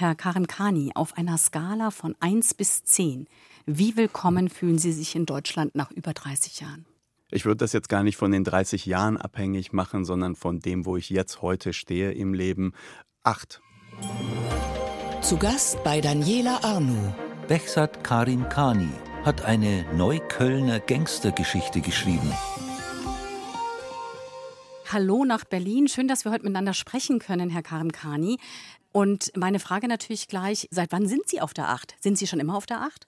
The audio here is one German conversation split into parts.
Herr Karimkani, auf einer Skala von 1 bis 10, wie willkommen fühlen Sie sich in Deutschland nach über 30 Jahren? Ich würde das jetzt gar nicht von den 30 Jahren abhängig machen, sondern von dem, wo ich jetzt heute stehe im Leben. Acht. Zu Gast bei Daniela Arnu. Behzad Karim Kani hat eine Neuköllner Gangstergeschichte geschrieben. Hallo nach Berlin. Schön, dass wir heute miteinander sprechen können, Herr Karim Kani. Und meine Frage natürlich gleich, seit wann sind Sie auf der Acht? Sind Sie schon immer auf der Acht?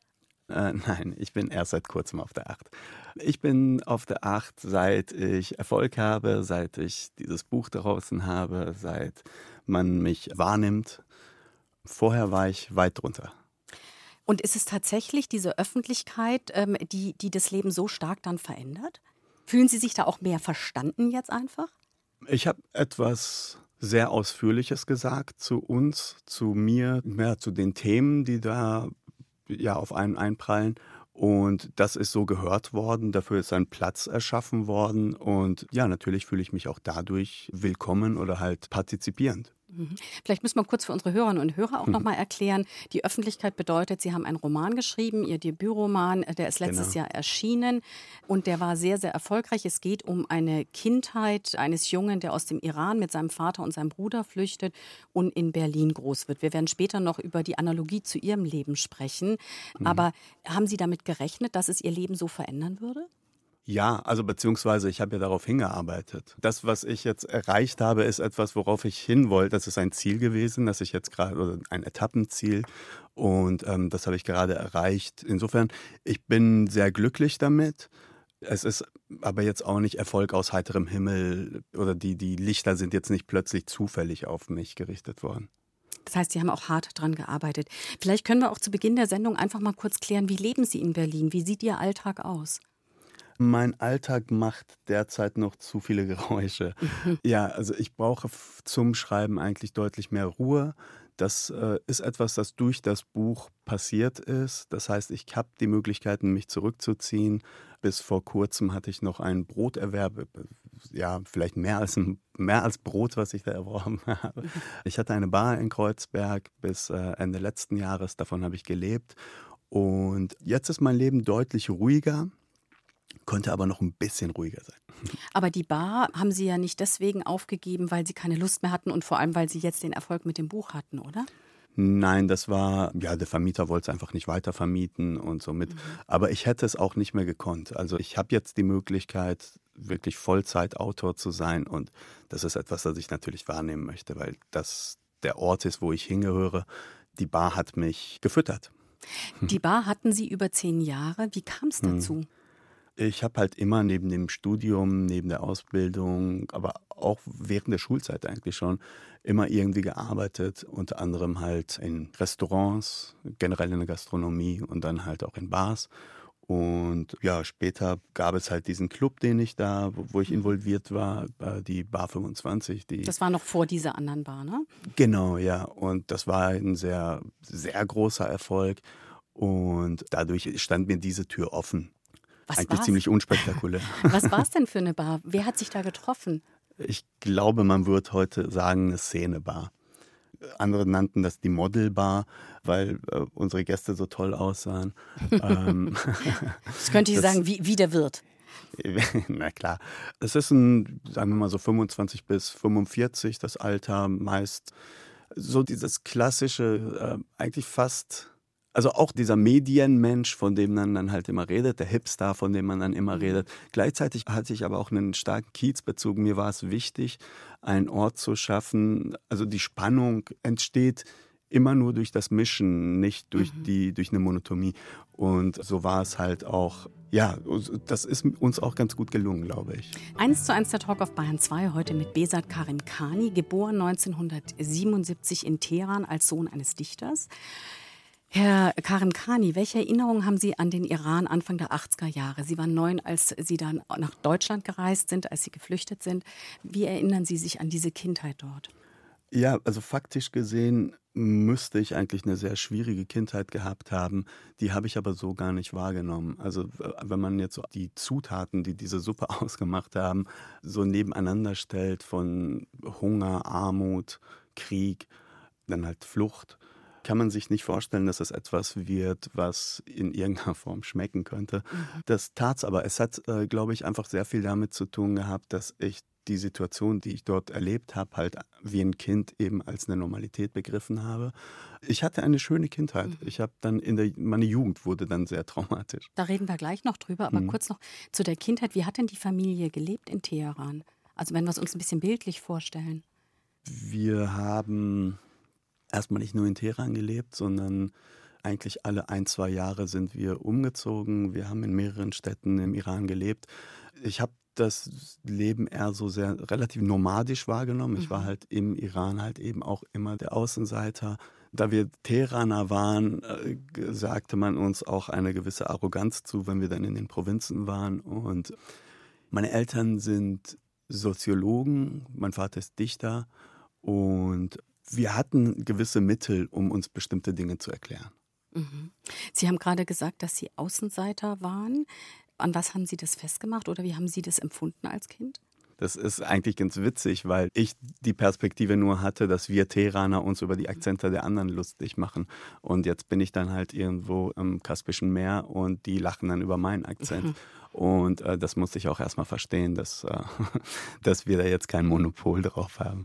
Äh, nein, ich bin erst seit kurzem auf der Acht. Ich bin auf der Acht, seit ich Erfolg habe, seit ich dieses Buch draußen habe, seit man mich wahrnimmt. Vorher war ich weit drunter. Und ist es tatsächlich diese Öffentlichkeit, ähm, die, die das Leben so stark dann verändert? Fühlen Sie sich da auch mehr verstanden jetzt einfach? Ich habe etwas sehr Ausführliches gesagt zu uns, zu mir, mehr zu den Themen, die da ja auf einen einprallen. Und das ist so gehört worden, dafür ist ein Platz erschaffen worden. Und ja, natürlich fühle ich mich auch dadurch willkommen oder halt partizipierend. Mhm. Vielleicht müssen wir kurz für unsere Hörerinnen und Hörer auch mhm. noch mal erklären. Die Öffentlichkeit bedeutet, Sie haben einen Roman geschrieben, Ihr Debütroman, äh, der ist letztes genau. Jahr erschienen und der war sehr, sehr erfolgreich. Es geht um eine Kindheit eines Jungen, der aus dem Iran mit seinem Vater und seinem Bruder flüchtet und in Berlin groß wird. Wir werden später noch über die Analogie zu Ihrem Leben sprechen. Mhm. Aber haben Sie damit gerechnet, dass es Ihr Leben so verändern würde? Ja, also beziehungsweise ich habe ja darauf hingearbeitet. Das, was ich jetzt erreicht habe, ist etwas, worauf ich hin wollte. Das ist ein Ziel gewesen, das ich jetzt gerade, oder ein Etappenziel. Und ähm, das habe ich gerade erreicht. Insofern, ich bin sehr glücklich damit. Es ist aber jetzt auch nicht Erfolg aus heiterem Himmel oder die, die Lichter sind jetzt nicht plötzlich zufällig auf mich gerichtet worden. Das heißt, Sie haben auch hart dran gearbeitet. Vielleicht können wir auch zu Beginn der Sendung einfach mal kurz klären, wie leben Sie in Berlin? Wie sieht Ihr Alltag aus? Mein Alltag macht derzeit noch zu viele Geräusche. Mhm. Ja, also ich brauche zum Schreiben eigentlich deutlich mehr Ruhe. Das äh, ist etwas, das durch das Buch passiert ist. Das heißt, ich habe die Möglichkeiten, mich zurückzuziehen. Bis vor kurzem hatte ich noch einen Broterwerb, ja, vielleicht mehr als, ein, mehr als Brot, was ich da erworben habe. Mhm. Ich hatte eine Bar in Kreuzberg bis äh, Ende letzten Jahres, davon habe ich gelebt. Und jetzt ist mein Leben deutlich ruhiger konnte aber noch ein bisschen ruhiger sein. Aber die Bar haben Sie ja nicht deswegen aufgegeben, weil Sie keine Lust mehr hatten und vor allem, weil Sie jetzt den Erfolg mit dem Buch hatten, oder? Nein, das war, ja, der Vermieter wollte es einfach nicht weiter vermieten und somit. Mhm. Aber ich hätte es auch nicht mehr gekonnt. Also ich habe jetzt die Möglichkeit, wirklich Vollzeitautor zu sein und das ist etwas, das ich natürlich wahrnehmen möchte, weil das der Ort ist, wo ich hingehöre. Die Bar hat mich gefüttert. Die Bar hatten Sie über zehn Jahre. Wie kam es hm. dazu? Hm. Ich habe halt immer neben dem Studium, neben der Ausbildung, aber auch während der Schulzeit eigentlich schon immer irgendwie gearbeitet, unter anderem halt in Restaurants, generell in der Gastronomie und dann halt auch in Bars. Und ja, später gab es halt diesen Club, den ich da, wo ich mhm. involviert war, die Bar 25. Die das war noch vor dieser anderen Bar, ne? Genau, ja. Und das war ein sehr, sehr großer Erfolg. Und dadurch stand mir diese Tür offen. Was Eigentlich war's? ziemlich unspektakulär. Was war es denn für eine Bar? Wer hat sich da getroffen? Ich glaube, man würde heute sagen, eine Szenebar. Andere nannten das die Modelbar, weil äh, unsere Gäste so toll aussahen. ähm, das könnte ich das, sagen, wie, wie der Wirt. Na klar. Es ist ein, sagen wir mal so 25 bis 45, das Alter meist. So dieses klassische, äh, eigentlich fast also auch dieser Medienmensch, von dem man dann halt immer redet, der Hipster, von dem man dann immer mhm. redet. Gleichzeitig hatte ich aber auch einen starken Kiezbezug. Mir war es wichtig, einen Ort zu schaffen. Also die Spannung entsteht immer nur durch das Mischen, nicht durch mhm. die durch eine Monotomie. Und so war es halt auch. Ja, das ist uns auch ganz gut gelungen, glaube ich. Eins zu eins der Talk auf Bayern 2 heute mit Besat Karim Khani, geboren 1977 in Teheran als Sohn eines Dichters. Herr Karim Khani, welche Erinnerungen haben Sie an den Iran Anfang der 80er Jahre? Sie waren neun, als Sie dann nach Deutschland gereist sind, als Sie geflüchtet sind. Wie erinnern Sie sich an diese Kindheit dort? Ja, also faktisch gesehen müsste ich eigentlich eine sehr schwierige Kindheit gehabt haben. Die habe ich aber so gar nicht wahrgenommen. Also wenn man jetzt die Zutaten, die diese Suppe ausgemacht haben, so nebeneinander stellt von Hunger, Armut, Krieg, dann halt Flucht kann man sich nicht vorstellen, dass es etwas wird, was in irgendeiner Form schmecken könnte. Mhm. Das tat's aber. Es hat, äh, glaube ich, einfach sehr viel damit zu tun gehabt, dass ich die Situation, die ich dort erlebt habe, halt wie ein Kind eben als eine Normalität begriffen habe. Ich hatte eine schöne Kindheit. Mhm. Ich habe dann in der, meine Jugend wurde dann sehr traumatisch. Da reden wir gleich noch drüber, aber mhm. kurz noch zu der Kindheit. Wie hat denn die Familie gelebt in Teheran? Also wenn wir es uns ein bisschen bildlich vorstellen. Wir haben erstmal nicht nur in Teheran gelebt, sondern eigentlich alle ein, zwei Jahre sind wir umgezogen. Wir haben in mehreren Städten im Iran gelebt. Ich habe das Leben eher so sehr relativ nomadisch wahrgenommen. Ich war mhm. halt im Iran halt eben auch immer der Außenseiter. Da wir Teheraner waren, äh, sagte man uns auch eine gewisse Arroganz zu, wenn wir dann in den Provinzen waren. Und meine Eltern sind Soziologen, mein Vater ist Dichter und wir hatten gewisse Mittel, um uns bestimmte Dinge zu erklären. Mhm. Sie haben gerade gesagt, dass Sie Außenseiter waren. An was haben Sie das festgemacht oder wie haben Sie das empfunden als Kind? Das ist eigentlich ganz witzig, weil ich die Perspektive nur hatte, dass wir Teheraner uns über die Akzente der anderen lustig machen. Und jetzt bin ich dann halt irgendwo im Kaspischen Meer und die lachen dann über meinen Akzent. Mhm. Und äh, das musste ich auch erstmal verstehen, dass, äh, dass wir da jetzt kein Monopol drauf haben.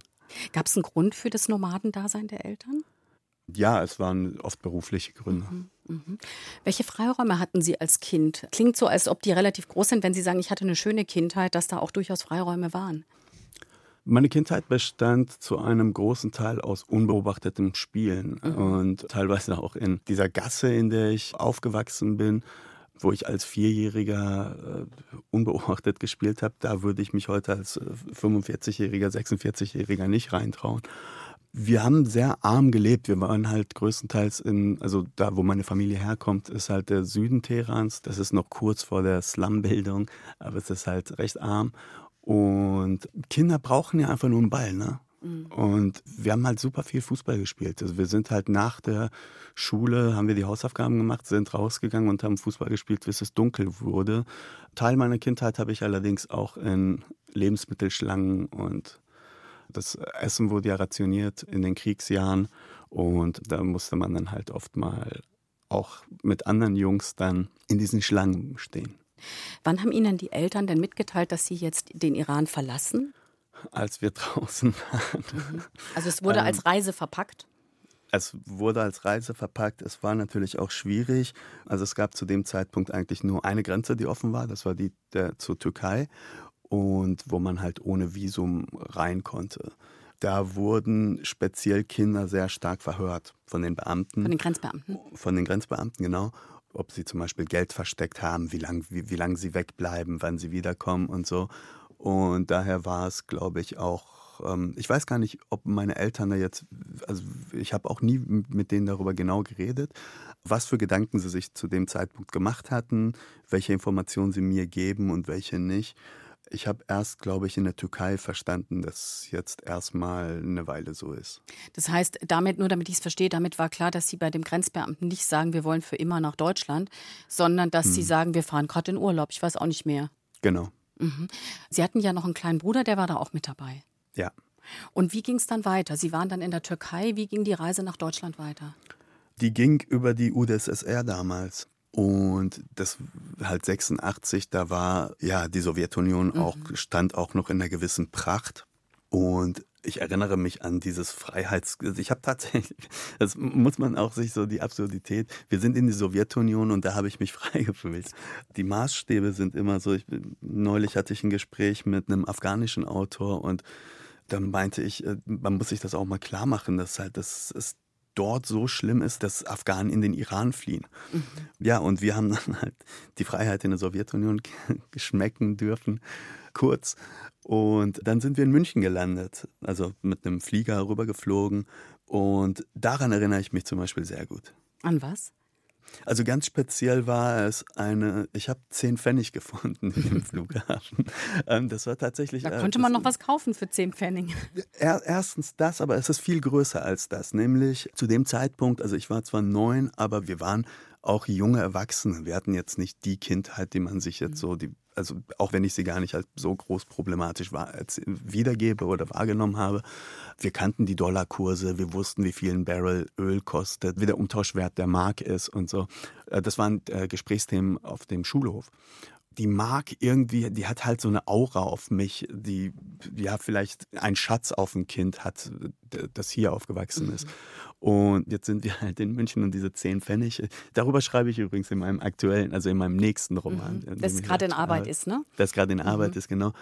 Gab es einen Grund für das Nomadendasein der Eltern? Ja, es waren oft berufliche Gründe. Mhm, mh. Welche Freiräume hatten Sie als Kind? Klingt so, als ob die relativ groß sind, wenn Sie sagen, ich hatte eine schöne Kindheit, dass da auch durchaus Freiräume waren. Meine Kindheit bestand zu einem großen Teil aus unbeobachtetem Spielen mhm. und teilweise auch in dieser Gasse, in der ich aufgewachsen bin, wo ich als Vierjähriger äh, unbeobachtet gespielt habe. Da würde ich mich heute als 45-Jähriger, äh, 46-Jähriger nicht reintrauen. Wir haben sehr arm gelebt. Wir waren halt größtenteils in, also da, wo meine Familie herkommt, ist halt der Süden Teherans. Das ist noch kurz vor der Slumbildung, aber es ist halt recht arm. Und Kinder brauchen ja einfach nur einen Ball, ne? Und wir haben halt super viel Fußball gespielt. Also wir sind halt nach der Schule, haben wir die Hausaufgaben gemacht, sind rausgegangen und haben Fußball gespielt, bis es dunkel wurde. Teil meiner Kindheit habe ich allerdings auch in Lebensmittelschlangen und das Essen wurde ja rationiert in den Kriegsjahren und da musste man dann halt oft mal auch mit anderen Jungs dann in diesen Schlangen stehen. Wann haben Ihnen die Eltern denn mitgeteilt, dass Sie jetzt den Iran verlassen? Als wir draußen waren. Mhm. Also es wurde ähm, als Reise verpackt? Es wurde als Reise verpackt. Es war natürlich auch schwierig. Also es gab zu dem Zeitpunkt eigentlich nur eine Grenze, die offen war. Das war die der, zur Türkei und wo man halt ohne Visum rein konnte. Da wurden speziell Kinder sehr stark verhört von den Beamten. Von den Grenzbeamten? Von den Grenzbeamten, genau. Ob sie zum Beispiel Geld versteckt haben, wie lange wie, wie lang sie wegbleiben, wann sie wiederkommen und so. Und daher war es, glaube ich, auch, ähm, ich weiß gar nicht, ob meine Eltern da jetzt, also ich habe auch nie mit denen darüber genau geredet, was für Gedanken sie sich zu dem Zeitpunkt gemacht hatten, welche Informationen sie mir geben und welche nicht. Ich habe erst, glaube ich, in der Türkei verstanden, dass jetzt erstmal eine Weile so ist. Das heißt, damit, nur damit ich es verstehe, damit war klar, dass Sie bei dem Grenzbeamten nicht sagen, wir wollen für immer nach Deutschland, sondern dass hm. Sie sagen, wir fahren gerade in Urlaub. Ich weiß auch nicht mehr. Genau. Mhm. Sie hatten ja noch einen kleinen Bruder, der war da auch mit dabei. Ja. Und wie ging es dann weiter? Sie waren dann in der Türkei. Wie ging die Reise nach Deutschland weiter? Die ging über die UdSSR damals. Und das halt 86, da war ja die Sowjetunion mhm. auch, stand auch noch in einer gewissen Pracht. Und ich erinnere mich an dieses Freiheits... Also ich habe tatsächlich, das muss man auch sich so die Absurdität, wir sind in die Sowjetunion und da habe ich mich frei gefühlt. Die Maßstäbe sind immer so, ich, neulich hatte ich ein Gespräch mit einem afghanischen Autor und dann meinte ich, äh, man muss sich das auch mal klar machen, dass halt das ist dort so schlimm ist, dass Afghanen in den Iran fliehen. Mhm. Ja, und wir haben dann halt die Freiheit in der Sowjetunion geschmecken dürfen, kurz. Und dann sind wir in München gelandet, also mit einem Flieger rübergeflogen. Und daran erinnere ich mich zum Beispiel sehr gut. An was? Also ganz speziell war es eine, ich habe zehn Pfennig gefunden im Flughafen. Ähm, das war tatsächlich. Da äh, konnte man noch was kaufen für zehn Pfennig. Erstens das, aber es ist viel größer als das. Nämlich zu dem Zeitpunkt, also ich war zwar neun, aber wir waren auch junge Erwachsene. Wir hatten jetzt nicht die Kindheit, die man sich jetzt so, die also auch wenn ich sie gar nicht als so groß problematisch war, als wiedergebe oder wahrgenommen habe. Wir kannten die Dollarkurse, wir wussten, wie viel ein Barrel Öl kostet, wie der Umtauschwert der Mark ist und so. Äh, das waren äh, Gesprächsthemen auf dem Schulhof die Mark irgendwie, die hat halt so eine Aura auf mich, die ja vielleicht ein Schatz auf ein Kind hat, das hier aufgewachsen ist. Und jetzt sind wir halt in München und diese 10 Pfennig, darüber schreibe ich übrigens in meinem aktuellen, also in meinem nächsten Roman. Mhm. Das gerade in Arbeit ist, ne? Das gerade in Arbeit mhm. ist, genau.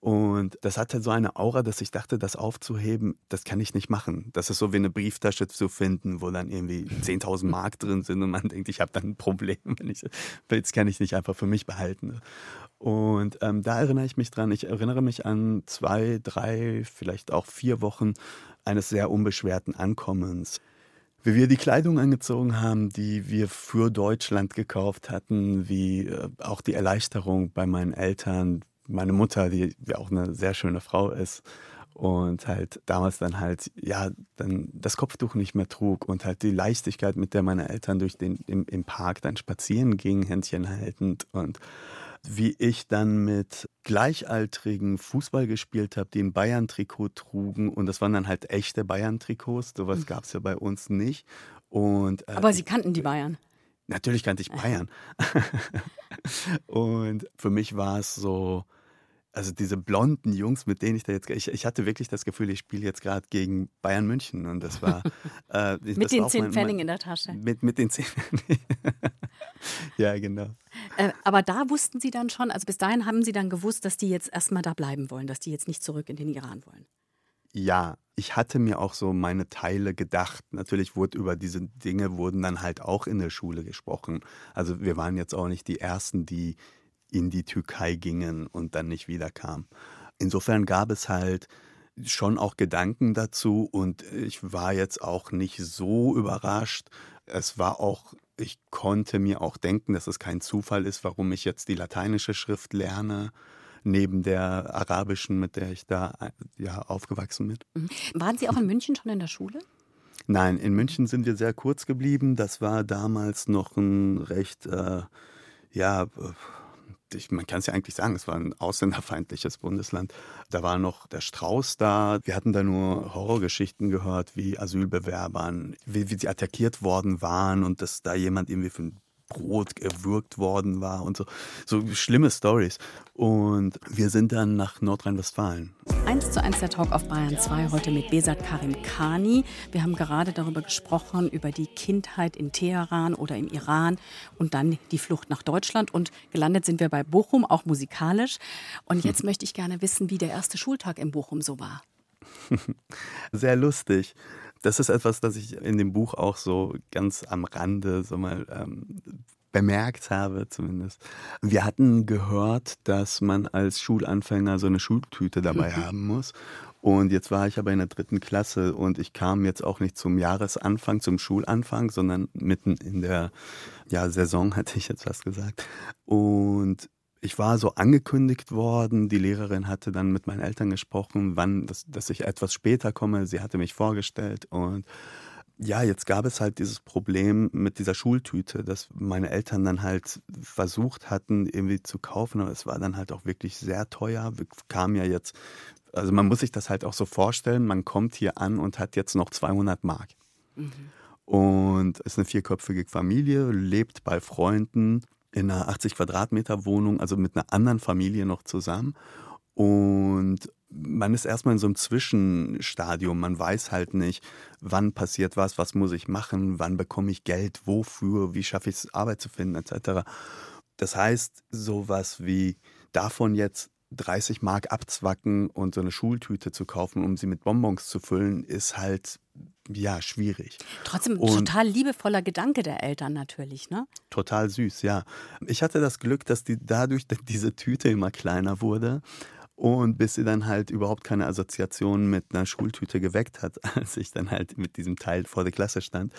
Und das hatte so eine Aura, dass ich dachte, das aufzuheben, das kann ich nicht machen. Das ist so wie eine Brieftasche zu finden, wo dann irgendwie 10.000 Mark drin sind und man denkt, ich habe dann ein Problem. Wenn ich, das kann ich nicht einfach für mich behalten. Und ähm, da erinnere ich mich dran. Ich erinnere mich an zwei, drei, vielleicht auch vier Wochen eines sehr unbeschwerten Ankommens. Wie wir die Kleidung angezogen haben, die wir für Deutschland gekauft hatten, wie äh, auch die Erleichterung bei meinen Eltern, meine Mutter, die ja auch eine sehr schöne Frau ist und halt damals dann halt ja dann das Kopftuch nicht mehr trug und halt die Leichtigkeit, mit der meine Eltern durch den im, im Park dann spazieren gingen, Händchen haltend und wie ich dann mit Gleichaltrigen Fußball gespielt habe, die ein Bayern-Trikot trugen. Und das waren dann halt echte Bayern-Trikots. Sowas mhm. gab es ja bei uns nicht. Und, äh, Aber Sie kannten die Bayern? Natürlich kannte ich Bayern. und für mich war es so, also diese blonden Jungs, mit denen ich da jetzt, ich, ich hatte wirklich das Gefühl, ich spiele jetzt gerade gegen Bayern München und das war äh, mit das den zehn Pfennig in der Tasche. Mit, mit den zehn ja, genau. Äh, aber da wussten Sie dann schon, also bis dahin haben Sie dann gewusst, dass die jetzt erstmal da bleiben wollen, dass die jetzt nicht zurück in den Iran wollen. Ja, ich hatte mir auch so meine Teile gedacht. Natürlich wurde über diese Dinge wurden dann halt auch in der Schule gesprochen. Also wir waren jetzt auch nicht die ersten, die in die Türkei gingen und dann nicht wiederkamen. Insofern gab es halt schon auch Gedanken dazu und ich war jetzt auch nicht so überrascht. Es war auch, ich konnte mir auch denken, dass es kein Zufall ist, warum ich jetzt die lateinische Schrift lerne neben der arabischen, mit der ich da ja aufgewachsen bin. Mhm. Waren Sie auch in München schon in der Schule? Nein, in München sind wir sehr kurz geblieben. Das war damals noch ein recht, äh, ja, ich, man kann es ja eigentlich sagen, es war ein ausländerfeindliches Bundesland. Da war noch der Strauß da. Wir hatten da nur Horrorgeschichten gehört, wie Asylbewerbern, wie, wie sie attackiert worden waren und dass da jemand irgendwie für ein Brot gewürgt worden war und so. So schlimme Stories. Und wir sind dann nach Nordrhein-Westfalen. Eins zu eins der Talk auf Bayern 2 heute mit Besat Karim Khani. Wir haben gerade darüber gesprochen, über die Kindheit in Teheran oder im Iran und dann die Flucht nach Deutschland. Und gelandet sind wir bei Bochum, auch musikalisch. Und jetzt hm. möchte ich gerne wissen, wie der erste Schultag in Bochum so war. Sehr lustig. Das ist etwas, das ich in dem Buch auch so ganz am Rande so mal ähm, bemerkt habe zumindest. Wir hatten gehört, dass man als Schulanfänger so eine Schultüte dabei haben muss. Und jetzt war ich aber in der dritten Klasse und ich kam jetzt auch nicht zum Jahresanfang, zum Schulanfang, sondern mitten in der ja, Saison, hatte ich jetzt was gesagt. Und ich war so angekündigt worden. Die Lehrerin hatte dann mit meinen Eltern gesprochen, wann, dass, dass ich etwas später komme. Sie hatte mich vorgestellt und ja, jetzt gab es halt dieses Problem mit dieser Schultüte, dass meine Eltern dann halt versucht hatten, irgendwie zu kaufen, aber es war dann halt auch wirklich sehr teuer. Wir kamen ja jetzt, also man muss sich das halt auch so vorstellen, man kommt hier an und hat jetzt noch 200 Mark. Mhm. Und ist eine vierköpfige Familie, lebt bei Freunden in einer 80 Quadratmeter Wohnung, also mit einer anderen Familie noch zusammen. Und man ist erstmal in so einem Zwischenstadium. Man weiß halt nicht, wann passiert was, was muss ich machen, wann bekomme ich Geld, wofür, wie schaffe ich es, Arbeit zu finden, etc. Das heißt, sowas wie davon jetzt 30 Mark abzwacken und so eine Schultüte zu kaufen, um sie mit Bonbons zu füllen, ist halt ja, schwierig. Trotzdem und total liebevoller Gedanke der Eltern natürlich, ne? Total süß, ja. Ich hatte das Glück, dass die dadurch diese Tüte immer kleiner wurde und bis sie dann halt überhaupt keine Assoziation mit einer Schultüte geweckt hat, als ich dann halt mit diesem Teil vor der Klasse stand.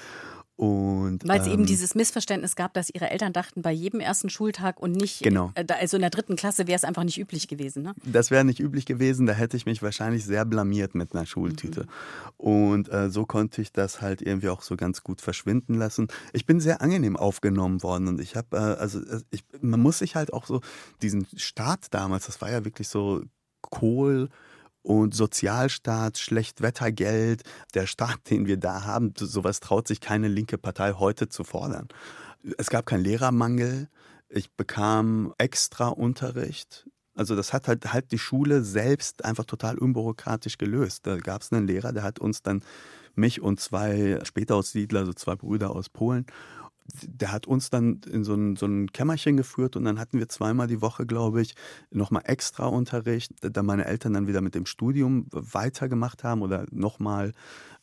Und, Weil es ähm, eben dieses Missverständnis gab, dass ihre Eltern dachten, bei jedem ersten Schultag und nicht, genau. Äh, also in der dritten Klasse wäre es einfach nicht üblich gewesen. Ne? Das wäre nicht üblich gewesen, da hätte ich mich wahrscheinlich sehr blamiert mit einer Schultüte. Mhm. Und äh, so konnte ich das halt irgendwie auch so ganz gut verschwinden lassen. Ich bin sehr angenehm aufgenommen worden und ich habe, äh, also äh, ich, man muss sich halt auch so, diesen Start damals, das war ja wirklich so Kohl, und Sozialstaat, Schlechtwettergeld, der Staat, den wir da haben, sowas traut sich keine linke Partei heute zu fordern. Es gab keinen Lehrermangel. Ich bekam extra Unterricht. Also das hat halt, halt die Schule selbst einfach total unbürokratisch gelöst. Da gab es einen Lehrer, der hat uns dann, mich und zwei Spätaussiedler, also zwei Brüder aus Polen, der hat uns dann in so ein, so ein Kämmerchen geführt und dann hatten wir zweimal die Woche, glaube ich, nochmal extra Unterricht, da meine Eltern dann wieder mit dem Studium weitergemacht haben oder nochmal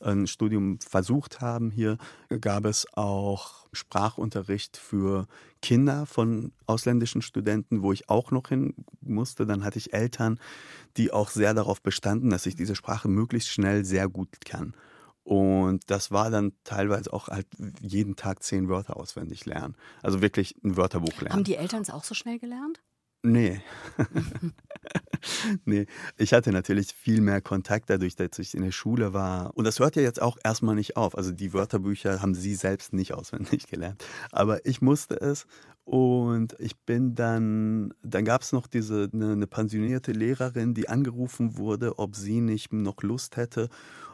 ein Studium versucht haben. Hier gab es auch Sprachunterricht für Kinder von ausländischen Studenten, wo ich auch noch hin musste. Dann hatte ich Eltern, die auch sehr darauf bestanden, dass ich diese Sprache möglichst schnell sehr gut kann. Und das war dann teilweise auch halt jeden Tag zehn Wörter auswendig lernen. Also wirklich ein Wörterbuch lernen. Haben die Eltern es auch so schnell gelernt? Nee. nee, ich hatte natürlich viel mehr Kontakt dadurch, dass ich in der Schule war. Und das hört ja jetzt auch erstmal nicht auf. Also die Wörterbücher haben sie selbst nicht auswendig gelernt. Aber ich musste es. Und ich bin dann, dann gab es noch diese, eine, eine pensionierte Lehrerin, die angerufen wurde, ob sie nicht noch Lust hätte.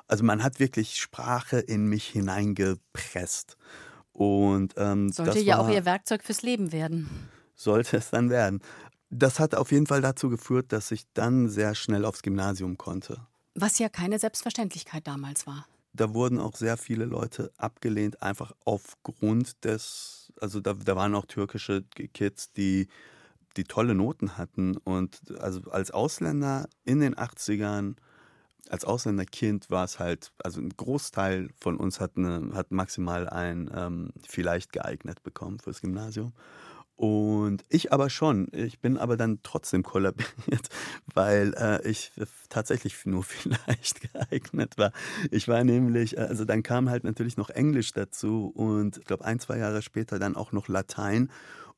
Also man hat wirklich Sprache in mich hineingepresst. Und ähm, sollte ja auch ihr Werkzeug fürs Leben werden. Sollte es dann werden. Das hat auf jeden Fall dazu geführt, dass ich dann sehr schnell aufs Gymnasium konnte. Was ja keine Selbstverständlichkeit damals war. Da wurden auch sehr viele Leute abgelehnt, einfach aufgrund des, also da, da waren auch türkische Kids, die, die tolle Noten hatten. Und also als Ausländer in den 80ern als Ausländerkind war es halt, also ein Großteil von uns hat, eine, hat maximal ein ähm, vielleicht geeignet bekommen fürs Gymnasium. Und ich aber schon. Ich bin aber dann trotzdem kollabiert, weil äh, ich tatsächlich nur vielleicht geeignet war. Ich war nämlich, äh, also dann kam halt natürlich noch Englisch dazu und ich glaube ein, zwei Jahre später dann auch noch Latein.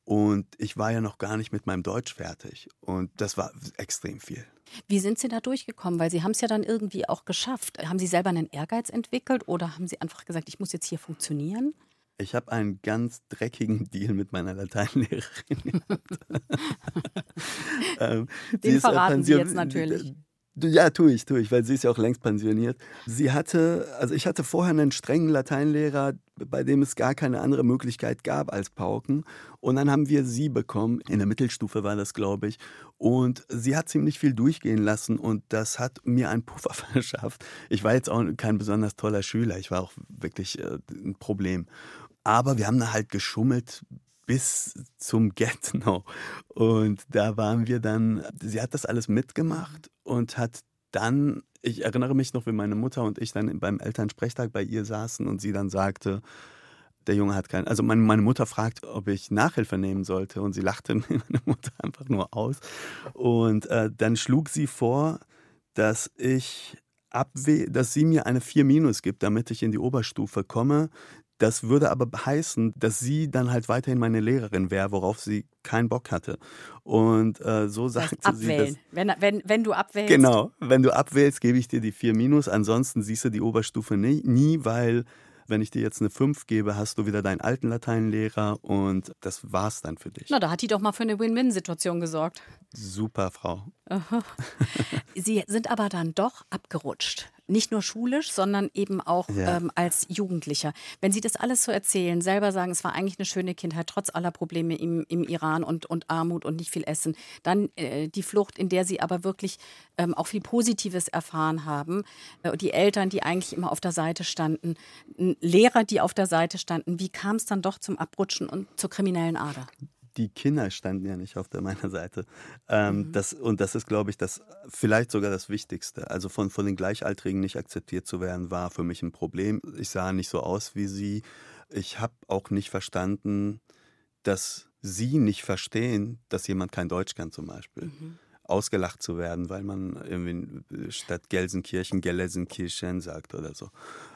Und ich war ja noch gar nicht mit meinem Deutsch fertig. Und das war extrem viel. Wie sind Sie da durchgekommen? Weil Sie haben es ja dann irgendwie auch geschafft. Haben Sie selber einen Ehrgeiz entwickelt oder haben Sie einfach gesagt, ich muss jetzt hier funktionieren? Ich habe einen ganz dreckigen Deal mit meiner Lateinlehrerin ähm, Den verraten Sie jetzt natürlich. Ja, tue ich, tue ich, weil sie ist ja auch längst pensioniert. Sie hatte, also ich hatte vorher einen strengen Lateinlehrer, bei dem es gar keine andere Möglichkeit gab als Pauken. Und dann haben wir sie bekommen, in der Mittelstufe war das, glaube ich. Und sie hat ziemlich viel durchgehen lassen und das hat mir einen Puffer verschafft. Ich war jetzt auch kein besonders toller Schüler, ich war auch wirklich äh, ein Problem. Aber wir haben da halt geschummelt bis zum Get No. Und da waren wir dann, sie hat das alles mitgemacht und hat dann, ich erinnere mich noch, wie meine Mutter und ich dann beim Elternsprechtag bei ihr saßen und sie dann sagte, der Junge hat keinen. Also meine, meine Mutter fragt, ob ich Nachhilfe nehmen sollte und sie lachte meine Mutter einfach nur aus. Und äh, dann schlug sie vor, dass ich abwe dass sie mir eine 4 Minus gibt, damit ich in die Oberstufe komme. Das würde aber heißen, dass sie dann halt weiterhin meine Lehrerin wäre, worauf sie keinen Bock hatte. Und äh, so sagte das sie das. Wenn, wenn, wenn du abwählst. Genau, wenn du abwählst, gebe ich dir die 4 Minus. Ansonsten siehst du die Oberstufe nie, nie weil wenn ich dir jetzt eine 5 gebe, hast du wieder deinen alten Lateinlehrer und das war's dann für dich. Na, da hat die doch mal für eine Win-Win-Situation gesorgt. Super, Frau. Sie sind aber dann doch abgerutscht. Nicht nur schulisch, sondern eben auch ja. ähm, als Jugendlicher. Wenn Sie das alles so erzählen, selber sagen, es war eigentlich eine schöne Kindheit, trotz aller Probleme im, im Iran und, und Armut und nicht viel Essen. Dann äh, die Flucht, in der Sie aber wirklich ähm, auch viel Positives erfahren haben. Äh, die Eltern, die eigentlich immer auf der Seite standen. Lehrer, die auf der Seite standen. Wie kam es dann doch zum Abrutschen und zur kriminellen Ader? Die Kinder standen ja nicht auf der, meiner Seite. Ähm, mhm. das, und das ist, glaube ich, das vielleicht sogar das Wichtigste. Also von, von den Gleichaltrigen nicht akzeptiert zu werden, war für mich ein Problem. Ich sah nicht so aus wie sie. Ich habe auch nicht verstanden, dass sie nicht verstehen, dass jemand kein Deutsch kann zum Beispiel. Mhm. ausgelacht zu werden, weil man irgendwie statt Gelsenkirchen Gelsenkirchen sagt oder so.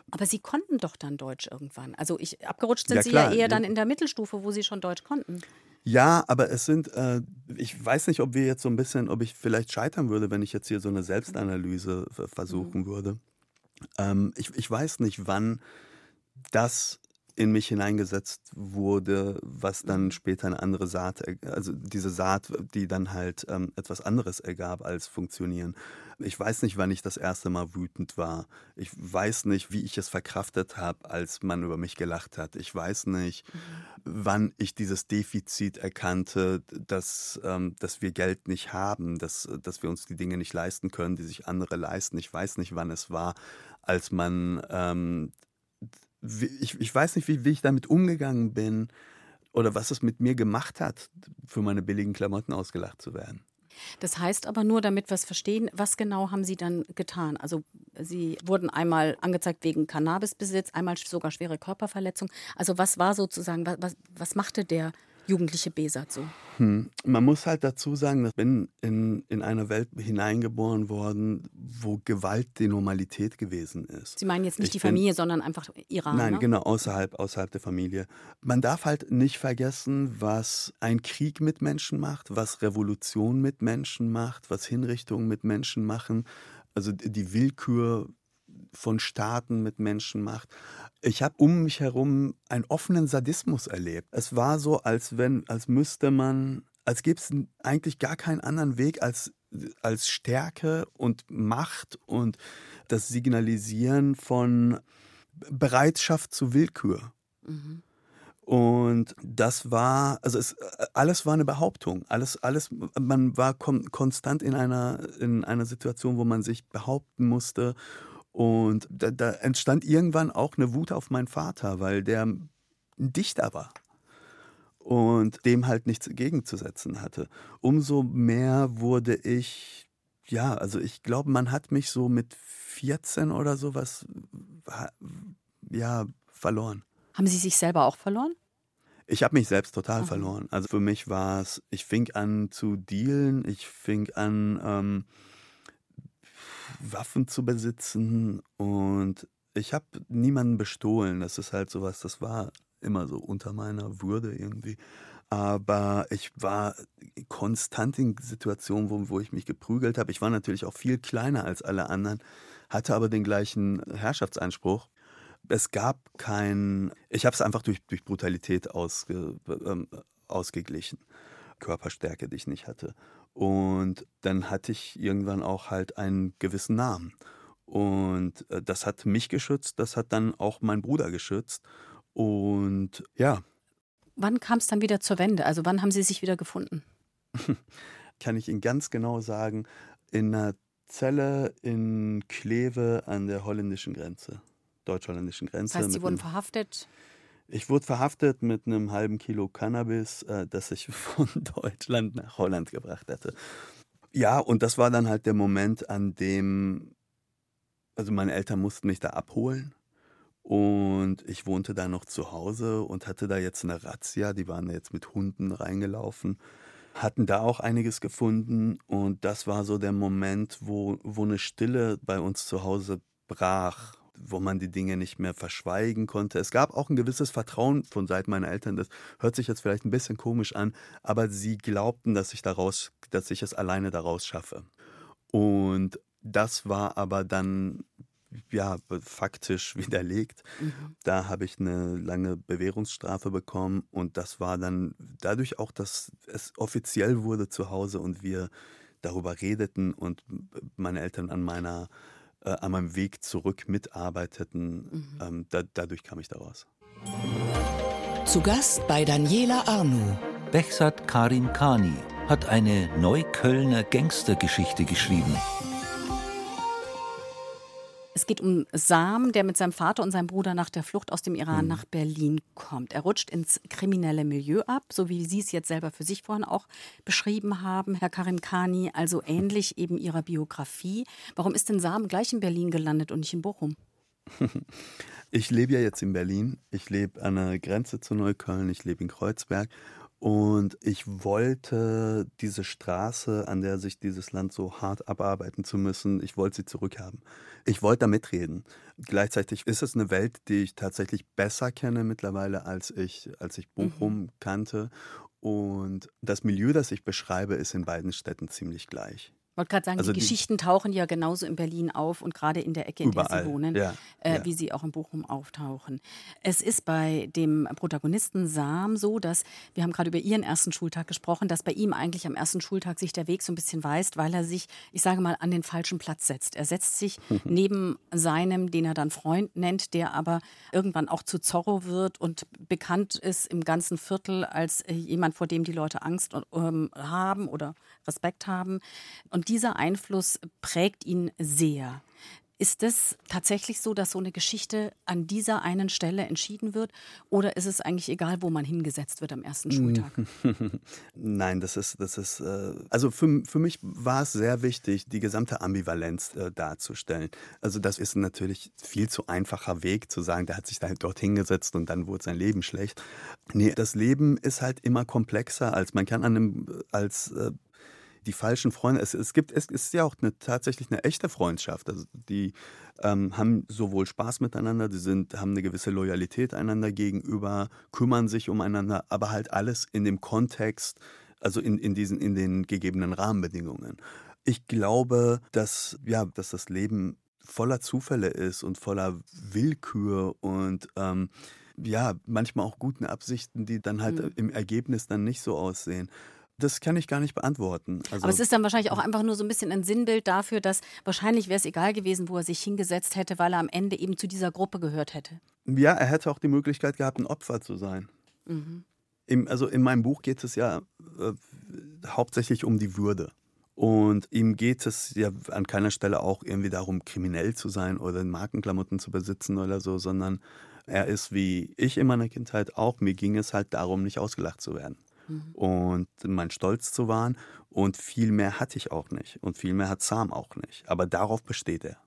Aber Sie konnten doch dann Deutsch irgendwann. Also ich abgerutscht sind ja, Sie ja eher dann in der Mittelstufe, wo Sie schon Deutsch konnten. Ja, aber es sind, äh, ich weiß nicht, ob wir jetzt so ein bisschen, ob ich vielleicht scheitern würde, wenn ich jetzt hier so eine Selbstanalyse versuchen mhm. würde. Ähm, ich, ich weiß nicht, wann das in mich hineingesetzt wurde, was dann mhm. später eine andere Saat, also diese Saat, die dann halt ähm, etwas anderes ergab als funktionieren. Ich weiß nicht, wann ich das erste Mal wütend war. Ich weiß nicht, wie ich es verkraftet habe, als man über mich gelacht hat. Ich weiß nicht, mhm. wann ich dieses Defizit erkannte, dass, ähm, dass wir Geld nicht haben, dass, dass wir uns die Dinge nicht leisten können, die sich andere leisten. Ich weiß nicht, wann es war, als man ähm, ich, ich weiß nicht, wie, wie ich damit umgegangen bin oder was es mit mir gemacht hat, für meine billigen Klamotten ausgelacht zu werden. Das heißt aber nur, damit wir es verstehen, was genau haben Sie dann getan? Also Sie wurden einmal angezeigt wegen Cannabisbesitz, einmal sogar schwere Körperverletzung. Also was war sozusagen, was, was machte der jugendliche Besat so? Hm. Man muss halt dazu sagen, ich bin in, in eine Welt hineingeboren worden, wo Gewalt die Normalität gewesen ist. Sie meinen jetzt nicht ich die Familie, bin, sondern einfach Iran? Nein, ne? genau, außerhalb, außerhalb der Familie. Man darf halt nicht vergessen, was ein Krieg mit Menschen macht, was Revolution mit Menschen macht, was Hinrichtungen mit Menschen machen. Also die Willkür von Staaten mit Menschen macht. Ich habe um mich herum einen offenen Sadismus erlebt. Es war so, als wenn, als müsste man, als gäbe es eigentlich gar keinen anderen Weg als als Stärke und Macht und das Signalisieren von Bereitschaft zu Willkür. Mhm. Und das war, also es, alles war eine Behauptung. Alles, alles, man war kon konstant in einer, in einer Situation, wo man sich behaupten musste und da, da, entstand irgendwann auch eine Wut auf meinen Vater, weil der ein Dichter war und dem halt nichts entgegenzusetzen hatte. Umso mehr wurde ich, ja, also ich glaube, man hat mich so mit 14 oder sowas, ja, verloren. Haben Sie sich selber auch verloren? Ich habe mich selbst total Aha. verloren. Also für mich war es, ich fing an zu dealen, ich fing an, ähm, Waffen zu besitzen und ich habe niemanden bestohlen. Das ist halt sowas, das war immer so unter meiner Würde irgendwie. Aber ich war konstant in Situationen, wo, wo ich mich geprügelt habe. Ich war natürlich auch viel kleiner als alle anderen, hatte aber den gleichen Herrschaftsanspruch. Es gab kein, ich habe es einfach durch, durch Brutalität ausge, ähm, ausgeglichen. Körperstärke, die ich nicht hatte. Und dann hatte ich irgendwann auch halt einen gewissen Namen. Und äh, das hat mich geschützt, das hat dann auch mein Bruder geschützt. Und ja. Wann kam es dann wieder zur Wende? Also wann haben Sie sich wieder gefunden? Kann ich Ihnen ganz genau sagen, in einer Zelle in Kleve an der holländischen Grenze, deutsch-holländischen Grenze. Das heißt, Sie wurden verhaftet? Ich wurde verhaftet mit einem halben Kilo Cannabis, äh, das ich von Deutschland nach Holland gebracht hatte. Ja, und das war dann halt der Moment, an dem, also meine Eltern mussten mich da abholen. Und ich wohnte da noch zu Hause und hatte da jetzt eine Razzia, die waren jetzt mit Hunden reingelaufen, hatten da auch einiges gefunden. Und das war so der Moment, wo, wo eine Stille bei uns zu Hause brach wo man die Dinge nicht mehr verschweigen konnte. Es gab auch ein gewisses Vertrauen von Seiten meiner Eltern. Das hört sich jetzt vielleicht ein bisschen komisch an, aber sie glaubten, dass ich daraus, dass ich es alleine daraus schaffe. Und das war aber dann ja faktisch widerlegt. Mhm. Da habe ich eine lange Bewährungsstrafe bekommen und das war dann dadurch auch, dass es offiziell wurde zu Hause und wir darüber redeten und meine Eltern an meiner äh, an meinem Weg zurück mitarbeiteten. Mhm. Ähm, da, dadurch kam ich daraus. Zu Gast bei Daniela Arnu. Bechsat Karin Kani hat eine Neuköllner Gangstergeschichte geschrieben. Es geht um Sam, der mit seinem Vater und seinem Bruder nach der Flucht aus dem Iran hm. nach Berlin kommt. Er rutscht ins kriminelle Milieu ab, so wie Sie es jetzt selber für sich vorhin auch beschrieben haben, Herr Karim Khani, also ähnlich eben Ihrer Biografie. Warum ist denn Sam gleich in Berlin gelandet und nicht in Bochum? Ich lebe ja jetzt in Berlin. Ich lebe an der Grenze zu Neukölln. Ich lebe in Kreuzberg. Und ich wollte diese Straße, an der sich dieses Land so hart abarbeiten zu müssen, ich wollte sie zurückhaben. Ich wollte da mitreden. Gleichzeitig ist es eine Welt, die ich tatsächlich besser kenne mittlerweile, als ich, als ich Bochum mhm. kannte. Und das Milieu, das ich beschreibe, ist in beiden Städten ziemlich gleich. Ich wollte gerade sagen, also die, die, Geschichten tauchen ja genauso in Berlin auf und gerade in der Ecke, in der Sie wohnen, ja, äh, ja. wie sie auch in Bochum auftauchen. Es ist bei dem Protagonisten Sam so, dass, wir haben gerade über Ihren ersten Schultag gesprochen, dass bei ihm eigentlich am ersten Schultag sich der Weg so ein bisschen weist, weil er sich, ich sage mal, an den falschen Platz setzt. Er setzt sich neben seinem, den er dann Freund nennt, der aber irgendwann auch zu Zorro wird und bekannt ist im ganzen Viertel als äh, jemand, vor dem die Leute Angst ähm, haben oder Respekt haben. Und dieser Einfluss prägt ihn sehr. Ist es tatsächlich so, dass so eine Geschichte an dieser einen Stelle entschieden wird? Oder ist es eigentlich egal, wo man hingesetzt wird am ersten Schultag? Nein, das ist, das ist, äh, also für, für mich war es sehr wichtig, die gesamte Ambivalenz äh, darzustellen. Also das ist natürlich viel zu einfacher Weg zu sagen, der hat sich da dort hingesetzt und dann wurde sein Leben schlecht. Nee, das Leben ist halt immer komplexer, als man kann an einem, als äh, die falschen Freunde. Es, es gibt, es ist ja auch eine, tatsächlich eine echte Freundschaft. Also die ähm, haben sowohl Spaß miteinander, die sind, haben eine gewisse Loyalität einander gegenüber, kümmern sich umeinander, aber halt alles in dem Kontext, also in, in diesen, in den gegebenen Rahmenbedingungen. Ich glaube, dass, ja, dass das Leben voller Zufälle ist und voller Willkür und ähm, ja, manchmal auch guten Absichten, die dann halt mhm. im Ergebnis dann nicht so aussehen. Das kann ich gar nicht beantworten. Also, Aber es ist dann wahrscheinlich auch einfach nur so ein bisschen ein Sinnbild dafür, dass wahrscheinlich wäre es egal gewesen, wo er sich hingesetzt hätte, weil er am Ende eben zu dieser Gruppe gehört hätte. Ja, er hätte auch die Möglichkeit gehabt, ein Opfer zu sein. Mhm. Im, also in meinem Buch geht es ja äh, hauptsächlich um die Würde. Und ihm geht es ja an keiner Stelle auch irgendwie darum, kriminell zu sein oder Markenklamotten zu besitzen oder so, sondern er ist wie ich in meiner Kindheit auch. Mir ging es halt darum, nicht ausgelacht zu werden mhm. und mein Stolz zu wahren. Und viel mehr hatte ich auch nicht. Und viel mehr hat Sam auch nicht. Aber darauf besteht er.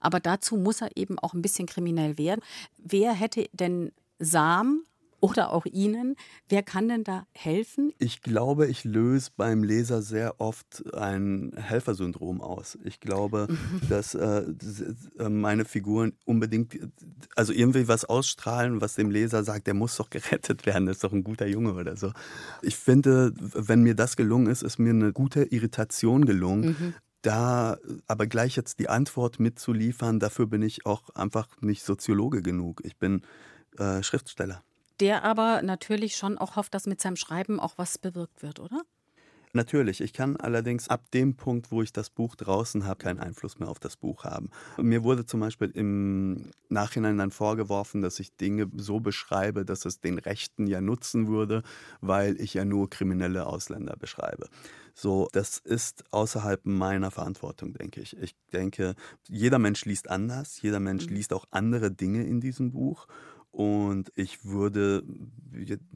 Aber dazu muss er eben auch ein bisschen kriminell werden. Wer hätte denn Sam oder auch Ihnen. Wer kann denn da helfen? Ich glaube, ich löse beim Leser sehr oft ein Helfersyndrom aus. Ich glaube, mhm. dass äh, äh, meine Figuren unbedingt, also irgendwie was ausstrahlen, was dem Leser sagt, der muss doch gerettet werden, das ist doch ein guter Junge oder so. Ich finde, wenn mir das gelungen ist, ist mir eine gute Irritation gelungen. Mhm da aber gleich jetzt die Antwort mitzuliefern, dafür bin ich auch einfach nicht Soziologe genug. Ich bin äh, Schriftsteller der aber natürlich schon auch hofft, dass mit seinem Schreiben auch was bewirkt wird, oder? Natürlich, ich kann allerdings ab dem Punkt, wo ich das Buch draußen habe, keinen Einfluss mehr auf das Buch haben. Mir wurde zum Beispiel im Nachhinein dann vorgeworfen, dass ich Dinge so beschreibe, dass es den Rechten ja nutzen würde, weil ich ja nur kriminelle Ausländer beschreibe. So, das ist außerhalb meiner Verantwortung, denke ich. Ich denke, jeder Mensch liest anders, jeder Mensch mhm. liest auch andere Dinge in diesem Buch. Und ich würde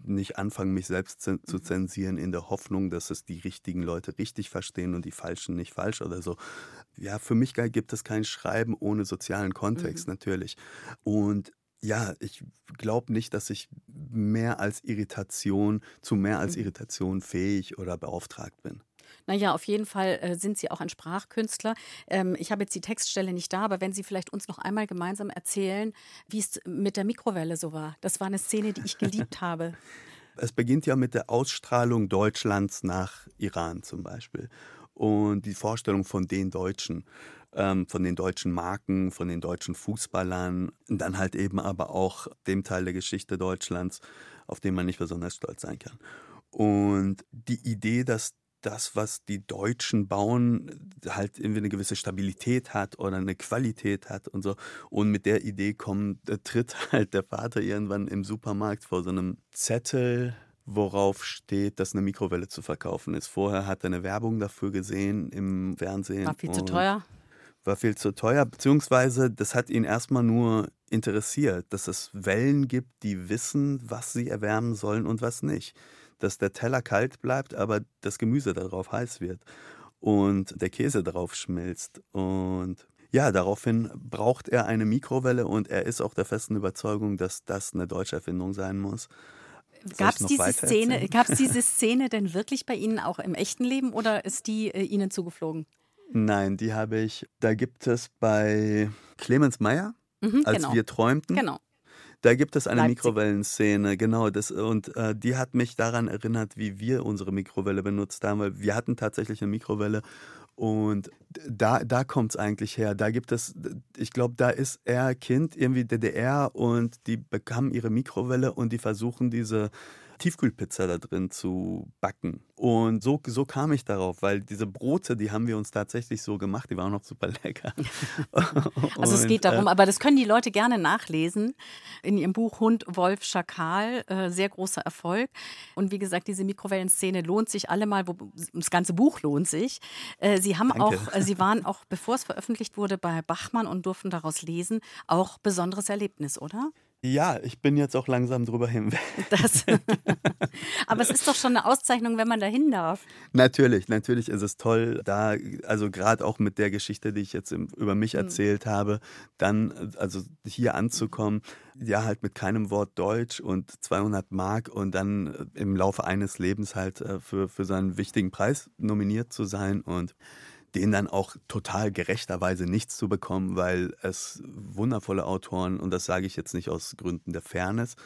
nicht anfangen, mich selbst zu zensieren in der Hoffnung, dass es die richtigen Leute richtig verstehen und die Falschen nicht falsch oder so. Ja, für mich gibt es kein Schreiben ohne sozialen Kontext, mhm. natürlich. Und ja, ich glaube nicht, dass ich mehr als Irritation, zu mehr als mhm. Irritation fähig oder beauftragt bin. Naja, auf jeden Fall äh, sind Sie auch ein Sprachkünstler. Ähm, ich habe jetzt die Textstelle nicht da, aber wenn Sie vielleicht uns noch einmal gemeinsam erzählen, wie es mit der Mikrowelle so war. Das war eine Szene, die ich geliebt habe. Es beginnt ja mit der Ausstrahlung Deutschlands nach Iran zum Beispiel. Und die Vorstellung von den Deutschen, ähm, von den deutschen Marken, von den deutschen Fußballern, und dann halt eben aber auch dem Teil der Geschichte Deutschlands, auf den man nicht besonders stolz sein kann. Und die Idee, dass das, was die Deutschen bauen, halt irgendwie eine gewisse Stabilität hat oder eine Qualität hat und so. Und mit der Idee kommt, äh, tritt halt der Vater irgendwann im Supermarkt vor so einem Zettel, worauf steht, dass eine Mikrowelle zu verkaufen ist. Vorher hat er eine Werbung dafür gesehen im Fernsehen. War viel zu teuer. War viel zu teuer, beziehungsweise das hat ihn erstmal nur interessiert, dass es Wellen gibt, die wissen, was sie erwärmen sollen und was nicht dass der Teller kalt bleibt, aber das Gemüse darauf heiß wird und der Käse darauf schmilzt. Und ja, daraufhin braucht er eine Mikrowelle und er ist auch der festen Überzeugung, dass das eine deutsche Erfindung sein muss. Gab es diese Szene, diese Szene denn wirklich bei Ihnen auch im echten Leben oder ist die äh, Ihnen zugeflogen? Nein, die habe ich. Da gibt es bei Clemens Meyer, mhm, als genau. wir träumten. Genau. Da gibt es eine Leipzig. Mikrowellenszene, genau. Das, und äh, die hat mich daran erinnert, wie wir unsere Mikrowelle benutzt haben. Weil wir hatten tatsächlich eine Mikrowelle und da, da kommt es eigentlich her. Da gibt es, ich glaube, da ist er Kind, irgendwie DDR und die bekamen ihre Mikrowelle und die versuchen diese Tiefkühlpizza da drin zu backen. Und so, so kam ich darauf, weil diese Brote, die haben wir uns tatsächlich so gemacht, die waren auch super lecker. also es geht darum, äh, aber das können die Leute gerne nachlesen in ihrem Buch Hund, Wolf, Schakal, äh, sehr großer Erfolg. Und wie gesagt, diese Mikrowellenszene lohnt sich alle mal, wo, das ganze Buch lohnt sich. Äh, sie haben Danke. auch, sie waren auch, bevor es veröffentlicht wurde, bei Bachmann und durften daraus lesen, auch besonderes Erlebnis, oder? Ja, ich bin jetzt auch langsam drüber hinweg. Das. Aber es ist doch schon eine Auszeichnung, wenn man da hin darf. Natürlich, natürlich ist es toll, da, also gerade auch mit der Geschichte, die ich jetzt über mich hm. erzählt mhm. habe, dann, also hier anzukommen, ja, halt mit keinem Wort Deutsch und 200 Mark und dann im Laufe eines Lebens halt äh, für, für seinen wichtigen Preis nominiert zu sein und denen dann auch total gerechterweise nichts zu bekommen, weil es wundervolle Autoren, und das sage ich jetzt nicht aus Gründen der Fairness,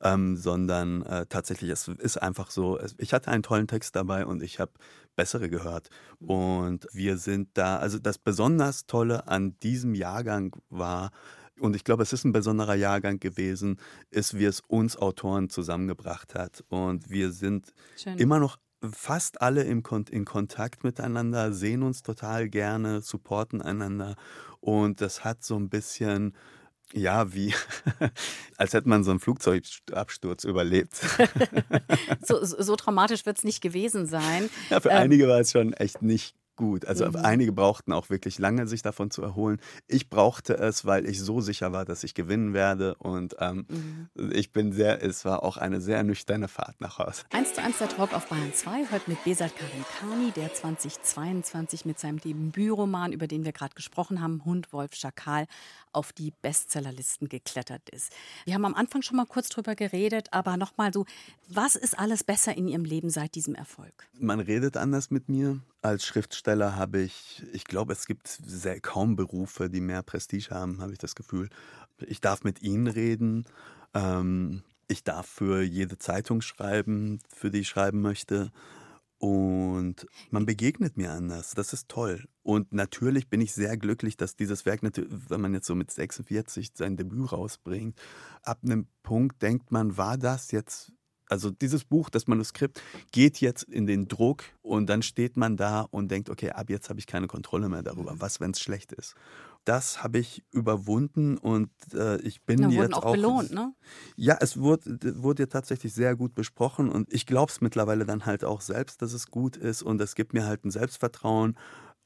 ähm, sondern äh, tatsächlich, es ist einfach so, es, ich hatte einen tollen Text dabei und ich habe bessere gehört. Und wir sind da, also das besonders Tolle an diesem Jahrgang war, und ich glaube, es ist ein besonderer Jahrgang gewesen, ist, wie es uns Autoren zusammengebracht hat. Und wir sind Schön. immer noch fast alle im Kon in Kontakt miteinander, sehen uns total gerne, supporten einander und das hat so ein bisschen ja, wie als hätte man so einen Flugzeugabsturz überlebt. so, so, traumatisch wird es nicht gewesen sein. Ja, für ähm, einige war es schon echt nicht gut. Also mhm. einige brauchten auch wirklich lange, sich davon zu erholen. Ich brauchte es, weil ich so sicher war, dass ich gewinnen werde. Und ähm, mhm. ich bin sehr, es war auch eine sehr nüchterne Fahrt nach Hause. 1 zu 1 der Talk auf Bayern 2, heute mit Besat Karim Kani, der 2022 mit seinem Debütroman, über den wir gerade gesprochen haben, Hund, Wolf, Schakal, auf die Bestsellerlisten geklettert ist. Wir haben am Anfang schon mal kurz drüber geredet, aber nochmal so, was ist alles besser in Ihrem Leben seit diesem Erfolg? Man redet anders mit mir. Als Schriftsteller habe ich, ich glaube, es gibt sehr, kaum Berufe, die mehr Prestige haben, habe ich das Gefühl. Ich darf mit Ihnen reden. Ähm, ich darf für jede Zeitung schreiben, für die ich schreiben möchte. Und man begegnet mir anders. Das ist toll. Und natürlich bin ich sehr glücklich, dass dieses Werk, wenn man jetzt so mit 46 sein Debüt rausbringt, ab einem Punkt denkt man, war das jetzt also dieses Buch, das Manuskript, geht jetzt in den Druck und dann steht man da und denkt, okay, ab jetzt habe ich keine Kontrolle mehr darüber. Mhm. Was, wenn es schlecht ist? Das habe ich überwunden und äh, ich bin da jetzt auch, auch belohnt, ne? Ja, es wurde, wurde ja tatsächlich sehr gut besprochen und ich glaube es mittlerweile dann halt auch selbst, dass es gut ist und es gibt mir halt ein Selbstvertrauen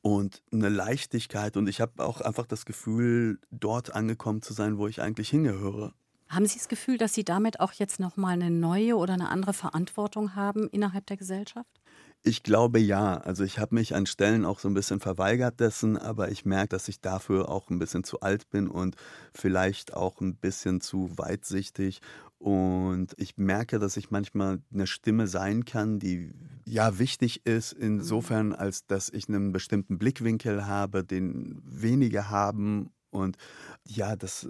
und eine Leichtigkeit und ich habe auch einfach das Gefühl, dort angekommen zu sein, wo ich eigentlich hingehöre. Haben Sie das Gefühl, dass Sie damit auch jetzt nochmal eine neue oder eine andere Verantwortung haben innerhalb der Gesellschaft? Ich glaube ja. Also ich habe mich an Stellen auch so ein bisschen verweigert dessen, aber ich merke, dass ich dafür auch ein bisschen zu alt bin und vielleicht auch ein bisschen zu weitsichtig. Und ich merke, dass ich manchmal eine Stimme sein kann, die ja wichtig ist, insofern, mhm. als dass ich einen bestimmten Blickwinkel habe, den wenige haben. Und ja, das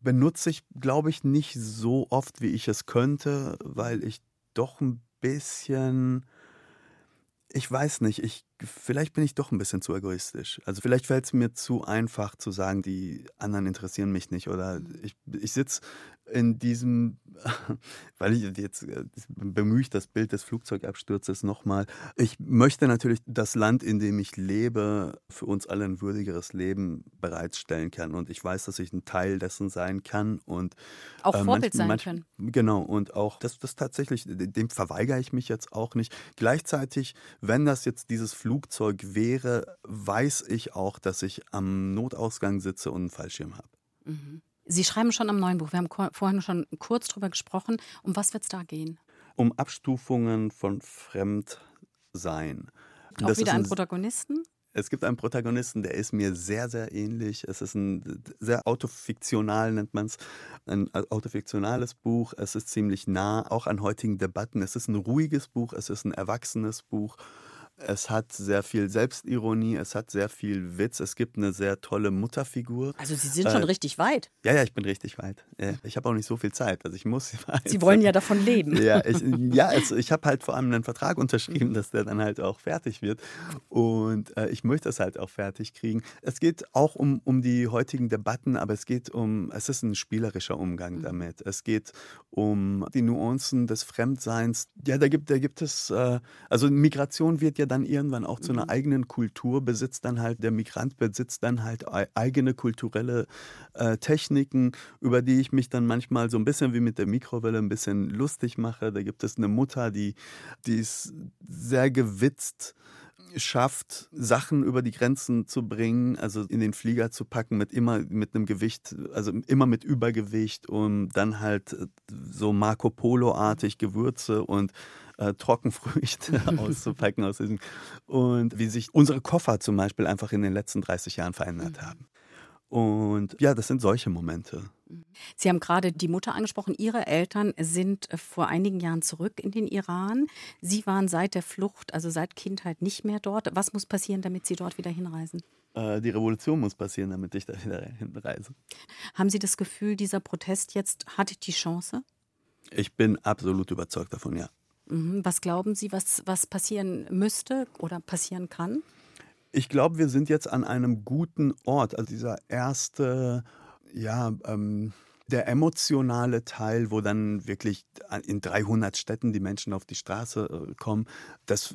benutze ich, glaube ich, nicht so oft, wie ich es könnte, weil ich doch ein bisschen, ich weiß nicht, ich, vielleicht bin ich doch ein bisschen zu egoistisch. Also vielleicht fällt es mir zu einfach zu sagen, die anderen interessieren mich nicht oder ich, ich sitze in diesem, weil ich jetzt äh, bemühe ich das Bild des Flugzeugabsturzes nochmal. Ich möchte natürlich das Land, in dem ich lebe, für uns alle ein würdigeres Leben bereitstellen kann. Und ich weiß, dass ich ein Teil dessen sein kann und auch äh, Vorbild manch, sein manch, können. Genau, und auch das, das tatsächlich, dem verweigere ich mich jetzt auch nicht. Gleichzeitig, wenn das jetzt dieses Flugzeug wäre, weiß ich auch, dass ich am Notausgang sitze und einen Fallschirm habe. Mhm. Sie schreiben schon am neuen Buch. Wir haben vorhin schon kurz drüber gesprochen. Um was wird es da gehen? Um Abstufungen von Fremdsein. Auch das wieder einen Protagonisten? Es gibt einen Protagonisten, der ist mir sehr, sehr ähnlich. Es ist ein sehr autofiktional, nennt man es, ein autofiktionales Buch. Es ist ziemlich nah, auch an heutigen Debatten. Es ist ein ruhiges Buch, es ist ein erwachsenes Buch. Es hat sehr viel Selbstironie, es hat sehr viel Witz, es gibt eine sehr tolle Mutterfigur. Also Sie sind schon äh, richtig weit. Ja, ja, ich bin richtig weit. Ich habe auch nicht so viel Zeit, also ich muss. Sie wollen ja davon leben. Ja, ich, ja, also ich habe halt vor allem einen Vertrag unterschrieben, dass der dann halt auch fertig wird. Und äh, ich möchte es halt auch fertig kriegen. Es geht auch um, um die heutigen Debatten, aber es geht um, es ist ein spielerischer Umgang mhm. damit. Es geht um die Nuancen des Fremdseins. Ja, da gibt, da gibt es, äh, also Migration wird ja dann irgendwann auch zu einer mhm. eigenen Kultur, besitzt dann halt, der Migrant besitzt dann halt eigene kulturelle äh, Techniken, über die ich mich dann manchmal so ein bisschen wie mit der Mikrowelle ein bisschen lustig mache. Da gibt es eine Mutter, die, die ist sehr gewitzt schafft, Sachen über die Grenzen zu bringen, also in den Flieger zu packen mit immer mit einem Gewicht, also immer mit Übergewicht und dann halt äh, so Marco Polo-artig Gewürze und äh, Trockenfrüchte auszupacken aus diesem und wie sich unsere Koffer zum Beispiel einfach in den letzten 30 Jahren verändert mhm. haben. Und ja, das sind solche Momente. Mhm. Sie haben gerade die Mutter angesprochen. Ihre Eltern sind äh, vor einigen Jahren zurück in den Iran. Sie waren seit der Flucht, also seit Kindheit nicht mehr dort. Was muss passieren, damit Sie dort wieder hinreisen? Äh, die Revolution muss passieren, damit ich da wieder hinreise. Haben Sie das Gefühl, dieser Protest jetzt hat die Chance? Ich bin absolut überzeugt davon, ja. Mhm. Was glauben Sie, was, was passieren müsste oder passieren kann? Ich glaube, wir sind jetzt an einem guten Ort. Also dieser erste, ja, ähm, der emotionale Teil, wo dann wirklich in 300 Städten die Menschen auf die Straße äh, kommen, das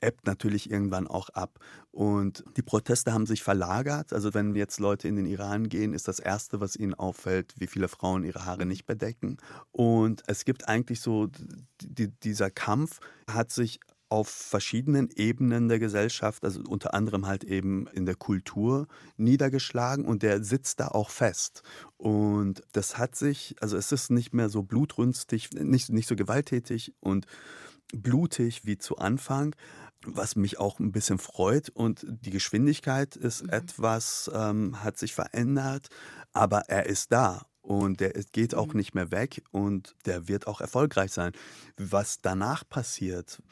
ebbt natürlich irgendwann auch ab. Und die Proteste haben sich verlagert. Also wenn jetzt Leute in den Iran gehen, ist das Erste, was ihnen auffällt, wie viele Frauen ihre Haare nicht bedecken. Und es gibt eigentlich so, die, dieser Kampf hat sich auf verschiedenen Ebenen der Gesellschaft, also unter anderem halt eben in der Kultur niedergeschlagen und der sitzt da auch fest. Und das hat sich, also es ist nicht mehr so blutrünstig, nicht, nicht so gewalttätig und blutig wie zu Anfang, was mich auch ein bisschen freut. Und die Geschwindigkeit ist mhm. etwas, ähm, hat sich verändert, aber er ist da. Und der geht auch mhm. nicht mehr weg und der wird auch erfolgreich sein. Was danach passiert,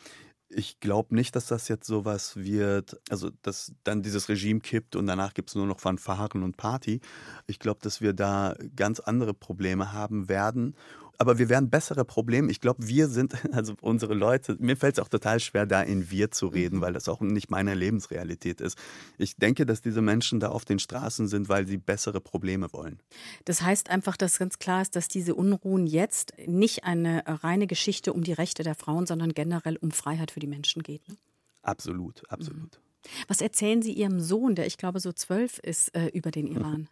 ich glaube nicht, dass das jetzt sowas wird, also dass dann dieses Regime kippt und danach gibt es nur noch Fanfaren und Party. Ich glaube, dass wir da ganz andere Probleme haben werden aber wir werden bessere Probleme. Ich glaube, wir sind, also unsere Leute, mir fällt es auch total schwer, da in wir zu reden, mhm. weil das auch nicht meine Lebensrealität ist. Ich denke, dass diese Menschen da auf den Straßen sind, weil sie bessere Probleme wollen. Das heißt einfach, dass ganz klar ist, dass diese Unruhen jetzt nicht eine reine Geschichte um die Rechte der Frauen, sondern generell um Freiheit für die Menschen geht. Ne? Absolut, absolut. Mhm. Was erzählen Sie Ihrem Sohn, der ich glaube so zwölf ist, äh, über den Iran?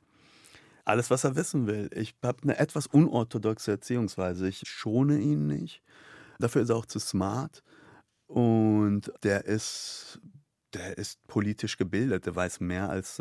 Alles, was er wissen will. Ich habe eine etwas unorthodoxe Erziehungsweise. Ich schone ihn nicht. Dafür ist er auch zu smart. Und der ist, der ist politisch gebildet. Der weiß mehr als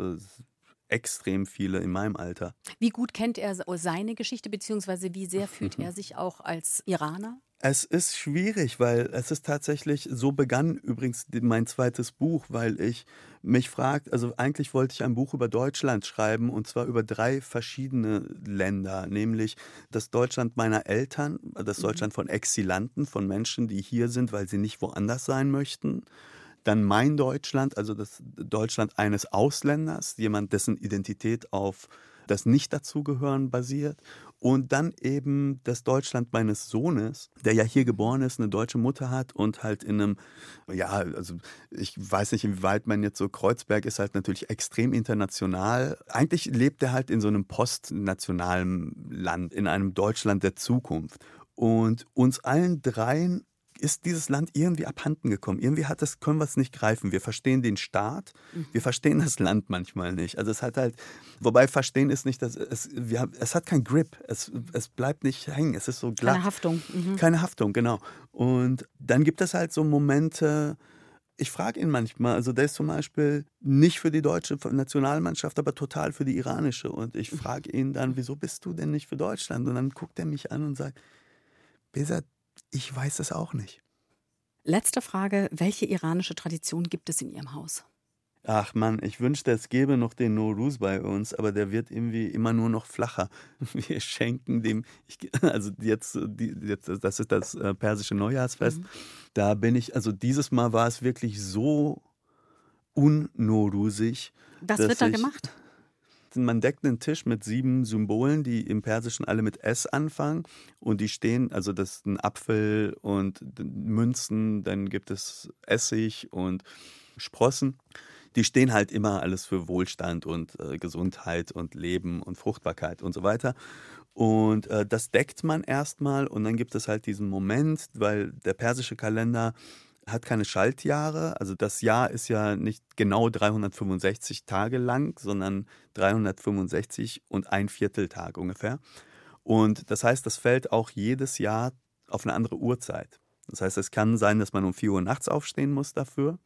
extrem viele in meinem Alter. Wie gut kennt er seine Geschichte, beziehungsweise wie sehr fühlt er sich auch als Iraner? Es ist schwierig, weil es ist tatsächlich, so begann übrigens mein zweites Buch, weil ich mich fragt, also eigentlich wollte ich ein Buch über Deutschland schreiben und zwar über drei verschiedene Länder, nämlich das Deutschland meiner Eltern, das mhm. Deutschland von Exilanten, von Menschen, die hier sind, weil sie nicht woanders sein möchten. Dann mein Deutschland, also das Deutschland eines Ausländers, jemand, dessen Identität auf das Nicht-Dazugehören basiert und dann eben das Deutschland meines Sohnes, der ja hier geboren ist, eine deutsche Mutter hat und halt in einem, ja, also ich weiß nicht, inwieweit man jetzt so, Kreuzberg ist halt natürlich extrem international. Eigentlich lebt er halt in so einem postnationalen Land, in einem Deutschland der Zukunft. Und uns allen dreien ist dieses Land irgendwie abhanden gekommen. Irgendwie hat das, können wir es nicht greifen. Wir verstehen den Staat, mhm. wir verstehen das Land manchmal nicht. Also es hat halt, wobei verstehen ist nicht, dass es, wir haben, es hat kein Grip, es, es bleibt nicht hängen, es ist so glatt. Keine Haftung. Mhm. Keine Haftung, genau. Und dann gibt es halt so Momente, ich frage ihn manchmal, also der ist zum Beispiel nicht für die deutsche Nationalmannschaft, aber total für die iranische. Und ich frage ihn dann, wieso bist du denn nicht für Deutschland? Und dann guckt er mich an und sagt, Besat, ich weiß es auch nicht. Letzte Frage. Welche iranische Tradition gibt es in Ihrem Haus? Ach man, ich wünschte, es gäbe noch den Noruz bei uns, aber der wird irgendwie immer nur noch flacher. Wir schenken dem, ich, also jetzt, jetzt, das ist das äh, persische Neujahrsfest. Mhm. Da bin ich, also dieses Mal war es wirklich so unnorusig. Was wird da gemacht? Man deckt einen Tisch mit sieben Symbolen, die im Persischen alle mit S anfangen. Und die stehen, also das ist ein Apfel und Münzen, dann gibt es Essig und Sprossen die stehen halt immer alles für Wohlstand und äh, Gesundheit und Leben und Fruchtbarkeit und so weiter. Und äh, das deckt man erstmal und dann gibt es halt diesen Moment, weil der persische Kalender hat keine Schaltjahre. Also das Jahr ist ja nicht genau 365 Tage lang, sondern 365 und ein Vierteltag ungefähr. Und das heißt, das fällt auch jedes Jahr auf eine andere Uhrzeit. Das heißt, es kann sein, dass man um 4 Uhr nachts aufstehen muss dafür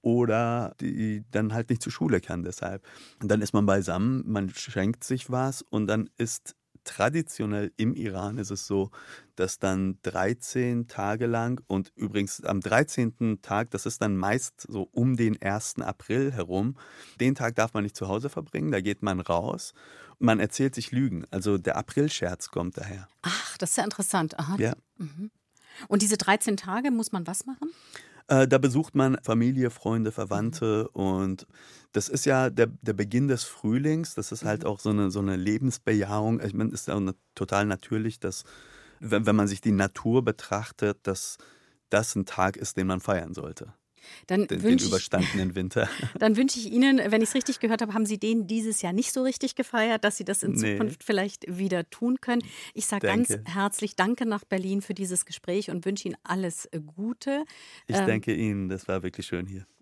oder die dann halt nicht zur Schule kann deshalb. Und dann ist man beisammen, man schenkt sich was und dann ist traditionell im Iran ist es so, dass dann 13 Tage lang und übrigens am 13. Tag, das ist dann meist so um den 1. April herum, den Tag darf man nicht zu Hause verbringen, da geht man raus und man erzählt sich Lügen. Also der Aprilscherz kommt daher. Ach, das ist ja interessant. Aha. Ja. Mhm. Und diese 13 Tage muss man was machen? Äh, da besucht man Familie, Freunde, Verwandte mhm. und das ist ja der, der Beginn des Frühlings. Das ist halt mhm. auch so eine, so eine Lebensbejahung. Ich meine, es ist ja total natürlich, dass, wenn, wenn man sich die Natur betrachtet, dass das ein Tag ist, den man feiern sollte. Dann den, den überstandenen Winter. Dann wünsche ich Ihnen, wenn ich es richtig gehört habe, haben Sie den dieses Jahr nicht so richtig gefeiert, dass Sie das in nee. Zukunft vielleicht wieder tun können. Ich sage ganz herzlich Danke nach Berlin für dieses Gespräch und wünsche Ihnen alles Gute. Ich ähm, danke Ihnen, das war wirklich schön hier.